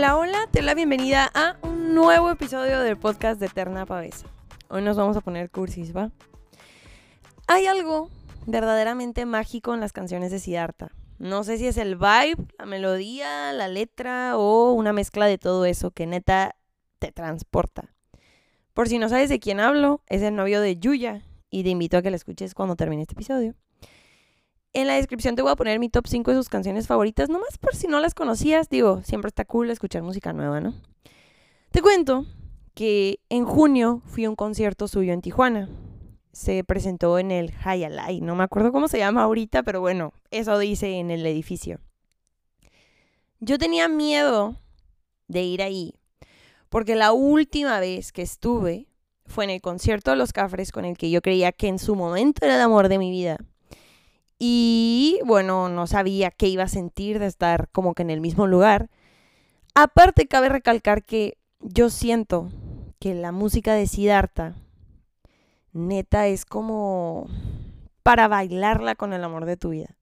Hola, hola, te doy la bienvenida a un nuevo episodio del podcast de Eterna Pavesa. Hoy nos vamos a poner cursis, ¿va? Hay algo verdaderamente mágico en las canciones de Siddhartha. No sé si es el vibe, la melodía, la letra o una mezcla de todo eso que neta te transporta. Por si no sabes de quién hablo, es el novio de Yuya y te invito a que la escuches cuando termine este episodio. En la descripción te voy a poner mi top 5 de sus canciones favoritas, nomás por si no las conocías. Digo, siempre está cool escuchar música nueva, ¿no? Te cuento que en junio fui a un concierto suyo en Tijuana. Se presentó en el Hayalai, no me acuerdo cómo se llama ahorita, pero bueno, eso dice en el edificio. Yo tenía miedo de ir ahí, porque la última vez que estuve fue en el concierto de los Cafres con el que yo creía que en su momento era el amor de mi vida. Y bueno, no sabía qué iba a sentir de estar como que en el mismo lugar. Aparte, cabe recalcar que yo siento que la música de Siddhartha, neta, es como para bailarla con el amor de tu vida.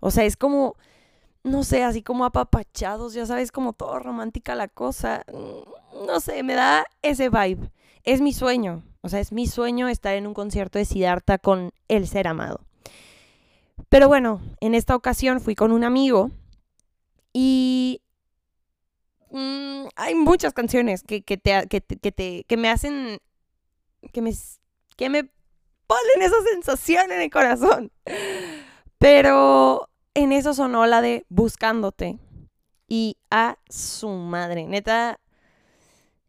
O sea, es como, no sé, así como apapachados, ya sabes, como todo romántica la cosa. No sé, me da ese vibe. Es mi sueño. O sea, es mi sueño estar en un concierto de Siddhartha con el ser amado. Pero bueno, en esta ocasión fui con un amigo y mm, hay muchas canciones que, que, te, que, te, que me hacen, que me, que me ponen esa sensación en el corazón. Pero en eso sonó la de Buscándote. Y a su madre, neta,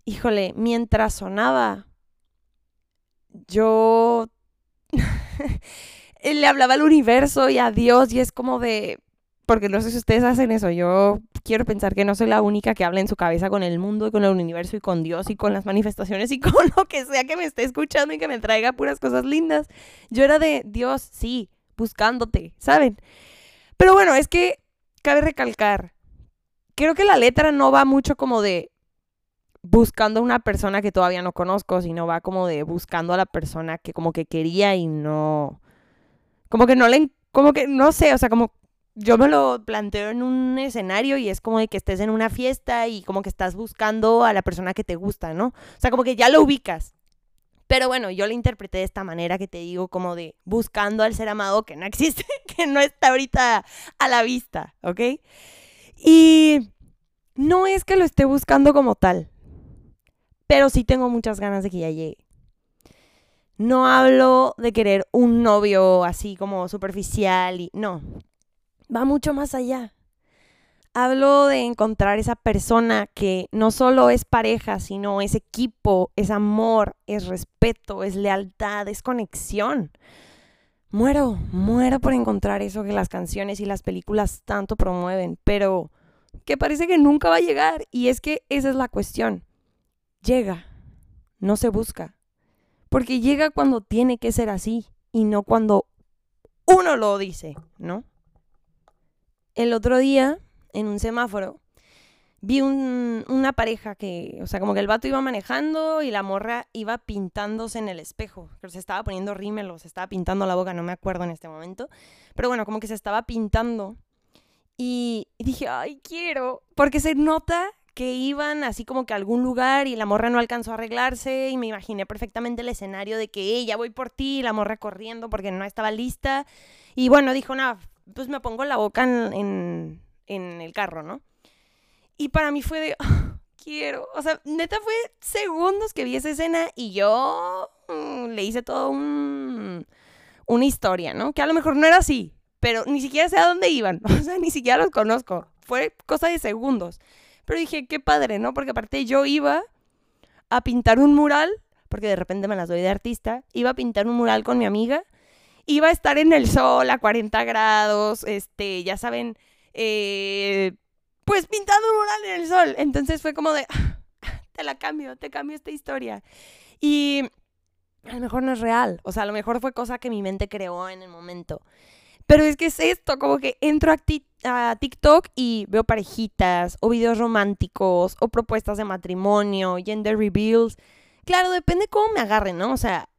híjole, mientras sonaba, yo le hablaba al universo y a Dios y es como de, porque no sé si ustedes hacen eso, yo quiero pensar que no soy la única que habla en su cabeza con el mundo y con el universo y con Dios y con las manifestaciones y con lo que sea que me esté escuchando y que me traiga puras cosas lindas. Yo era de Dios, sí, buscándote, ¿saben? Pero bueno, es que cabe recalcar, creo que la letra no va mucho como de buscando a una persona que todavía no conozco, sino va como de buscando a la persona que como que quería y no como que no le, como que no sé, o sea, como yo me lo planteo en un escenario y es como de que estés en una fiesta y como que estás buscando a la persona que te gusta, ¿no? O sea, como que ya lo ubicas. Pero bueno, yo lo interpreté de esta manera que te digo, como de buscando al ser amado que no existe, que no está ahorita a la vista, ¿ok? Y no es que lo esté buscando como tal, pero sí tengo muchas ganas de que ya llegue. No hablo de querer un novio así como superficial y no, va mucho más allá. Hablo de encontrar esa persona que no solo es pareja, sino es equipo, es amor, es respeto, es lealtad, es conexión. Muero, muero por encontrar eso que las canciones y las películas tanto promueven, pero que parece que nunca va a llegar. Y es que esa es la cuestión. Llega, no se busca. Porque llega cuando tiene que ser así y no cuando uno lo dice, ¿no? El otro día, en un semáforo, vi una pareja que, o sea, como que el vato iba manejando y la morra iba pintándose en el espejo. Pero se estaba poniendo rímel o se estaba pintando la boca, no me acuerdo en este momento. Pero bueno, como que se estaba pintando. Y dije, ay, quiero. Porque se nota que iban así como que a algún lugar y la morra no alcanzó a arreglarse y me imaginé perfectamente el escenario de que ella voy por ti, la morra corriendo porque no estaba lista y bueno, dijo, nada, pues me pongo la boca en, el carro, ¿no? Y para mí fue de, ah, quiero, o sea, neta fue segundos que vi esa escena y yo mm, le hice todo un, una historia, ¿no? Que a lo mejor no era así, pero ni siquiera sé a dónde iban, o sea, ni siquiera los conozco, fue cosa de segundos. Pero dije, qué padre, ¿no? Porque aparte yo iba a pintar un mural, porque de repente me las doy de artista, iba a pintar un mural con mi amiga, iba a estar en el sol a 40 grados, este, ya saben, eh, pues pintando un mural en el sol. Entonces fue como de, te la cambio, te cambio esta historia. Y a lo mejor no es real, o sea, a lo mejor fue cosa que mi mente creó en el momento. Pero es que es esto, como que entro a, TikTok y veo parejitas, o videos románticos, o propuestas de matrimonio, gender reveals. Claro, depende cómo me agarren, ¿no? O sea,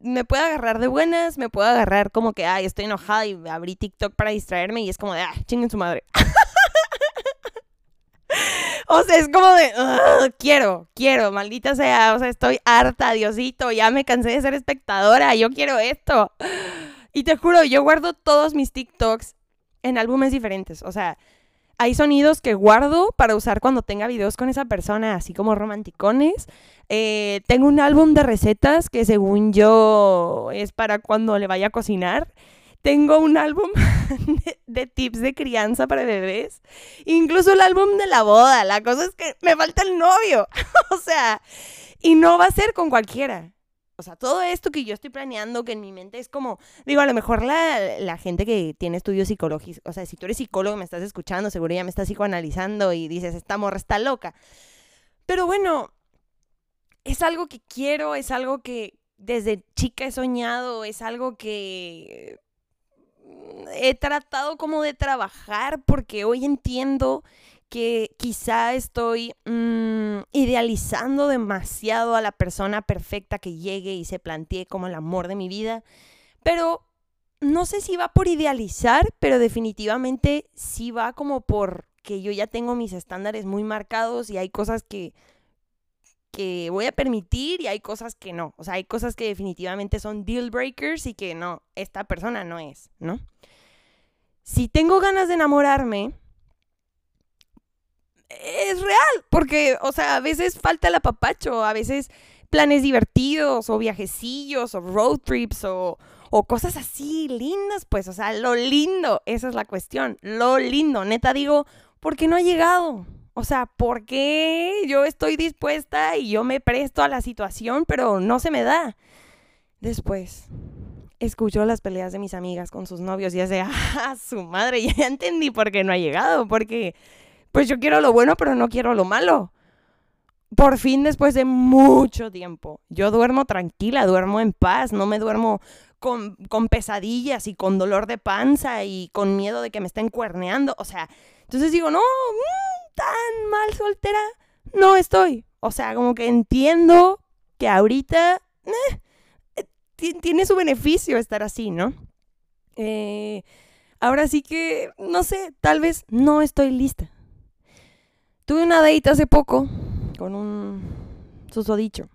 me puede agarrar de buenas, me puede agarrar como que, ay, estoy enojada y abrí TikTok para distraerme y es como de, ah, chinguen su madre. O sea, es como de, quiero, quiero, maldita sea, o sea, estoy harta, Diosito, ya me cansé de ser espectadora, yo quiero esto. Y te juro, yo guardo todos mis TikToks en álbumes diferentes, o sea, hay sonidos que guardo para usar cuando tenga videos con esa persona, así como romanticones. Eh, tengo un álbum de recetas que según yo es para cuando le vaya a cocinar. Tengo un álbum de, tips de crianza para bebés. Incluso el álbum de la boda. La cosa es que me falta el novio. o sea, y no va a ser con cualquiera. O sea, todo esto que yo estoy planeando, que en mi mente es como, digo, a lo mejor la, la gente que tiene estudios psicológicos, o sea, si tú eres psicólogo, me estás escuchando, seguro ya me estás psicoanalizando y dices, esta morra está loca. Pero bueno, es algo que quiero, es algo que desde chica he soñado, es algo que he tratado como de trabajar porque hoy entiendo que quizá estoy mm, idealizando demasiado a la persona perfecta que llegue y se plantee como el amor de mi vida, pero no sé si va por idealizar, pero definitivamente sí va como por que yo ya tengo mis estándares muy marcados y hay cosas que que voy a permitir y hay cosas que no. O sea, hay cosas que definitivamente son deal breakers y que no, esta persona no es, ¿no? Si tengo ganas de enamorarme, es real, porque, o sea, a veces falta el apapacho, a veces planes divertidos o viajecillos o road trips o, o cosas así lindas, pues, o sea, lo lindo, esa es la cuestión, lo lindo, neta digo, ¿por qué no ha llegado? O sea, ¿por qué yo estoy dispuesta y yo me presto a la situación, pero no se me da? Después, escucho las peleas de mis amigas con sus novios y ya ah, su madre, ya entendí por qué no ha llegado, porque pues yo quiero lo bueno, pero no quiero lo malo. Por fin, después de mucho tiempo, yo duermo tranquila, duermo en paz, no me duermo con, pesadillas y con dolor de panza y con miedo de que me estén cuerneando. O sea, entonces digo, no, mm, tan mal soltera no estoy. O sea, como que entiendo que ahorita eh, tiene su beneficio estar así, ¿no? Eh, ahora sí que, no sé, tal vez no estoy lista. Tuve una date hace poco con un susodicho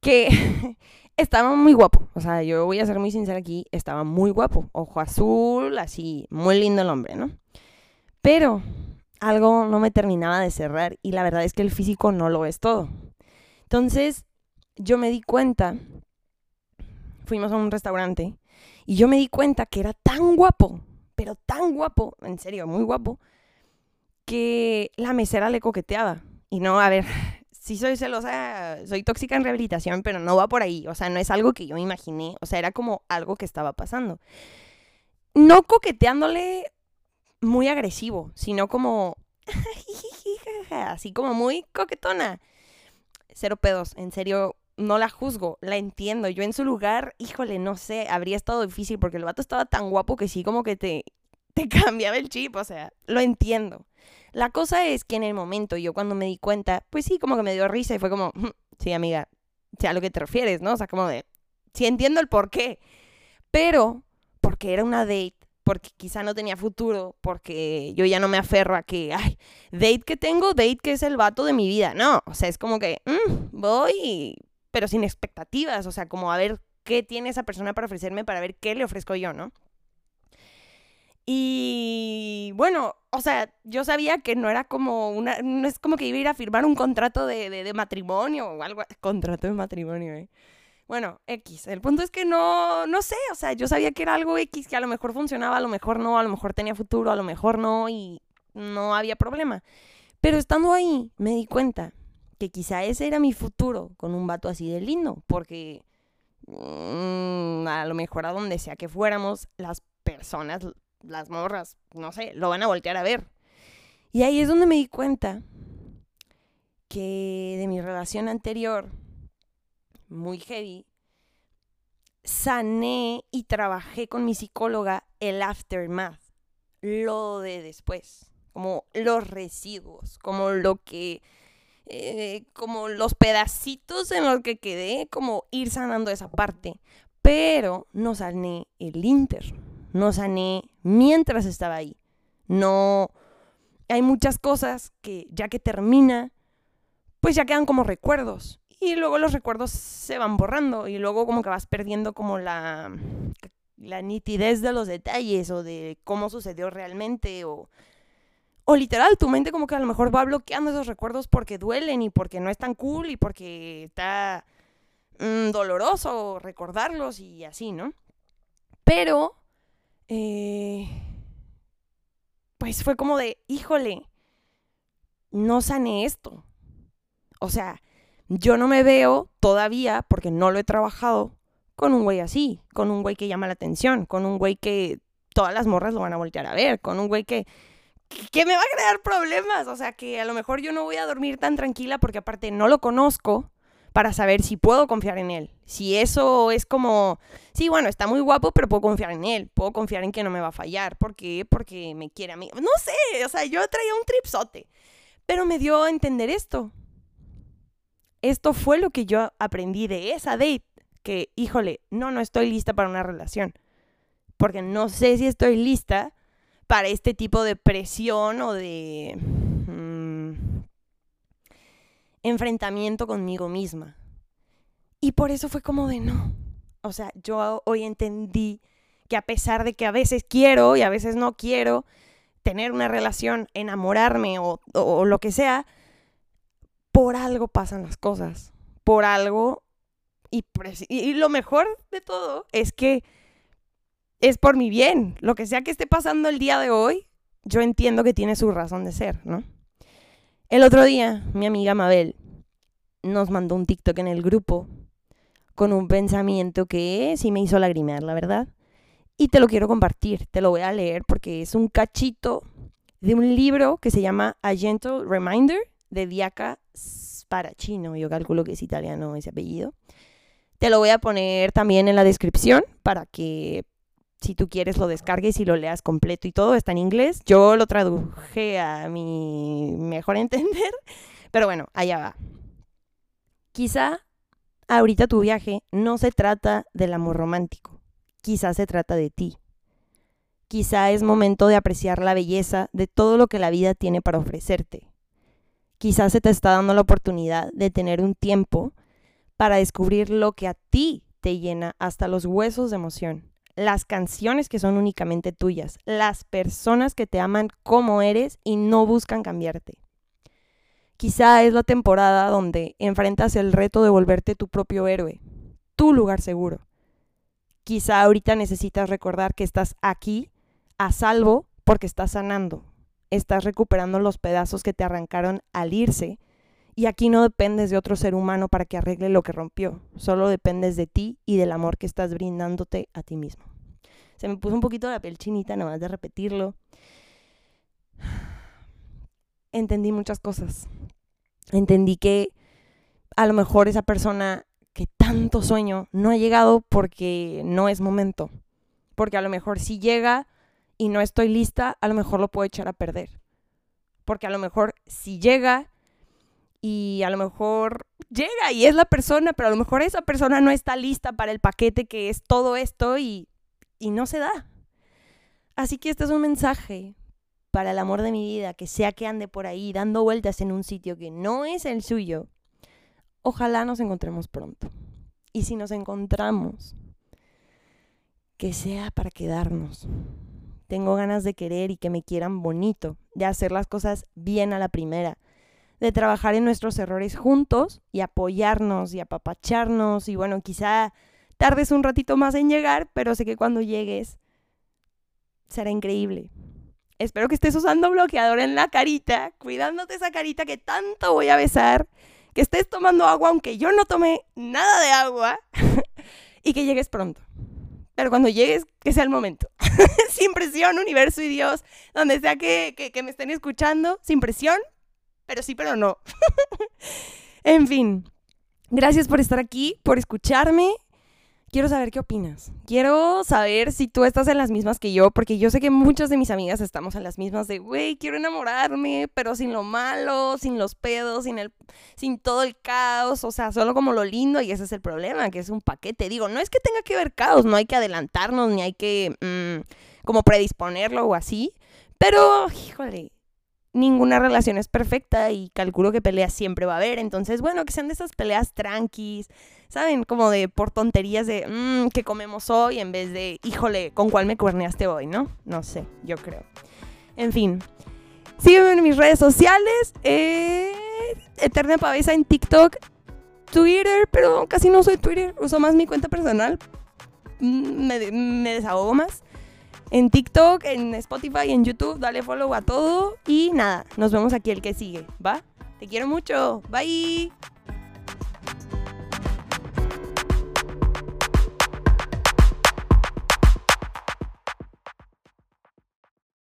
que estaba muy guapo. O sea, yo voy a ser muy sincera aquí, estaba muy guapo. Ojo azul, así, muy lindo el hombre, ¿no? Pero algo no me terminaba de cerrar y la verdad es que el físico no lo es todo. Entonces, yo me di cuenta, fuimos a un restaurante y yo me di cuenta que era tan guapo, pero tan guapo, en serio, muy guapo, que la mesera le coqueteaba. Y no, a ver, sí soy celosa, soy tóxica en rehabilitación, pero no va por ahí. O sea, no es algo que yo imaginé. O sea, era como algo que estaba pasando. No coqueteándole muy agresivo, sino como... así como muy coquetona. Cero pedos, en serio, no la juzgo, la entiendo. Yo en su lugar, híjole, no sé, habría estado difícil porque el vato estaba tan guapo que sí como que te, te cambiaba el chip, o sea, lo entiendo. La cosa es que en el momento, yo cuando me di cuenta, pues sí, como que me dio risa y fue como, sí, amiga, sé a lo que te refieres, ¿no? O sea, como de, sí entiendo el por qué, pero porque era una date, porque quizá no tenía futuro, porque yo ya no me aferro a que, ay, date que tengo, date que es el vato de mi vida, no, o sea, es como que, mm, voy, pero sin expectativas, o sea, como a ver qué tiene esa persona para ofrecerme, para ver qué le ofrezco yo, ¿no? Y bueno, o sea, yo sabía que no era como una, no es como que iba a ir a firmar un contrato de, de, matrimonio o algo, contrato de matrimonio, ¿eh? Bueno, X. El punto es que no, no sé, o sea, yo sabía que era algo X, que a lo mejor funcionaba, a lo mejor no, a lo mejor tenía futuro, a lo mejor no, y no había problema. Pero estando ahí, me di cuenta que quizá ese era mi futuro con un vato así de lindo, porque mm, a lo mejor a donde sea que fuéramos, las personas las morras, no sé, lo van a voltear a ver. Y ahí es donde me di cuenta que de mi relación anterior, muy heavy, sané y trabajé con mi psicóloga el aftermath, lo de después, como los residuos, como lo que, eh, como los pedacitos en los que quedé, como ir sanando esa parte, pero no sané el inter no sané mientras estaba ahí. No, hay muchas cosas que ya que termina, pues ya quedan como recuerdos. Y luego los recuerdos se van borrando y luego como que vas perdiendo como la, la nitidez de los detalles o de cómo sucedió realmente o, o literal tu mente como que a lo mejor va bloqueando esos recuerdos porque duelen y porque no es tan cool y porque está mm, doloroso recordarlos y así, ¿no? Pero, eh, pues fue como de, híjole, no sané esto. O sea, yo no me veo todavía, porque no lo he trabajado, con un güey así, con un güey que llama la atención, con un güey que todas las morras lo van a voltear a ver, con un güey que, que me va a crear problemas. O sea, que a lo mejor yo no voy a dormir tan tranquila porque aparte no lo conozco para saber si puedo confiar en él. Si eso es como, sí, bueno, está muy guapo, pero puedo confiar en él, puedo confiar en que no me va a fallar. ¿Por qué? Porque me quiere a mí. No sé, o sea, yo traía un tripsote, pero me dio a entender esto. Esto fue lo que yo aprendí de esa date que, híjole, no, no estoy lista para una relación. Porque no sé si estoy lista para este tipo de presión o de enfrentamiento conmigo misma. Y por eso fue como de no. O sea, yo hoy entendí que a pesar de que a veces quiero y a veces no quiero tener una relación, enamorarme o, o lo que sea, por algo pasan las cosas. Por algo y, lo mejor de todo es que es por mi bien. Lo que sea que esté pasando el día de hoy, yo entiendo que tiene su razón de ser, ¿no? El otro día, mi amiga Mabel nos mandó un TikTok en el grupo con un pensamiento que sí me hizo lagrimear, la verdad. Y te lo quiero compartir, te lo voy a leer porque es un cachito de un libro que se llama A Gentle Reminder de Diaca Sparacino. Yo calculo que es italiano ese apellido. Te lo voy a poner también en la descripción para que si tú quieres lo descargues y lo leas completo y todo. Está en inglés. Yo lo traduje a mi mejor entender. Pero bueno, allá va. Quizá ahorita tu viaje no se trata del amor romántico. Quizá se trata de ti. Quizá es momento de apreciar la belleza de todo lo que la vida tiene para ofrecerte. Quizá se te está dando la oportunidad de tener un tiempo para descubrir lo que a ti te llena hasta los huesos de emoción. Las canciones que son únicamente tuyas, las personas que te aman como eres y no buscan cambiarte. Quizá es la temporada donde enfrentas el reto de volverte tu propio héroe, tu lugar seguro. Quizá ahorita necesitas recordar que estás aquí, a salvo, porque estás sanando. Estás recuperando los pedazos que te arrancaron al irse y aquí no dependes de otro ser humano para que arregle lo que rompió, solo dependes de ti y del amor que estás brindándote a ti mismo. Se me puso un poquito la piel chinita nada más de repetirlo. Entendí muchas cosas. Entendí que a lo mejor esa persona que tanto sueño no ha llegado porque no es momento. Porque a lo mejor si llega y no estoy lista, a lo mejor lo puedo echar a perder. Porque a lo mejor si llega y a lo mejor llega y es la persona, pero a lo mejor esa persona no está lista para el paquete que es todo esto y, y no se da. Así que este es un mensaje para el amor de mi vida, que sea que ande por ahí dando vueltas en un sitio que no es el suyo. Ojalá nos encontremos pronto. Y si nos encontramos, que sea para quedarnos. Tengo ganas de querer y que me quieran bonito, de hacer las cosas bien a la primera de trabajar en nuestros errores juntos y apoyarnos y apapacharnos y bueno, quizá tardes un ratito más en llegar, pero sé que cuando llegues será increíble. Espero que estés usando bloqueador en la carita, cuidándote esa carita que tanto voy a besar, que estés tomando agua aunque yo no tomé nada de agua y que llegues pronto. Pero cuando llegues, que sea el momento. sin presión, universo y Dios, donde sea que, que me estén escuchando, sin presión, pero sí, pero no. en fin, gracias por estar aquí, por escucharme. Quiero saber qué opinas. Quiero saber si tú estás en las mismas que yo, porque yo sé que muchas de mis amigas estamos en las mismas de, güey, quiero enamorarme, pero sin lo malo, sin los pedos, sin, el, sin todo el caos, o sea, solo como lo lindo, y ese es el problema, que es un paquete. Digo, no es que tenga que haber caos, no hay que adelantarnos, ni hay que mm, como predisponerlo o así, pero, híjole, ninguna relación es perfecta y calculo que peleas siempre va a haber. Entonces, bueno, que sean de esas peleas tranquis, ¿saben? Como de por tonterías de, mmm, ¿qué comemos hoy? En vez de, híjole, ¿con cuál me cuerneaste hoy? ¿No? No sé, yo creo. En fin. Sígueme en mis redes sociales. Eh, Eterna Pavesa en TikTok, Twitter, pero casi no soy Twitter. Uso más mi cuenta personal. Mm, me, me desahogo más en TikTok, en Spotify, en YouTube. Dale follow a todo. Y nada, nos vemos aquí el que sigue, ¿va? Te quiero mucho. Bye.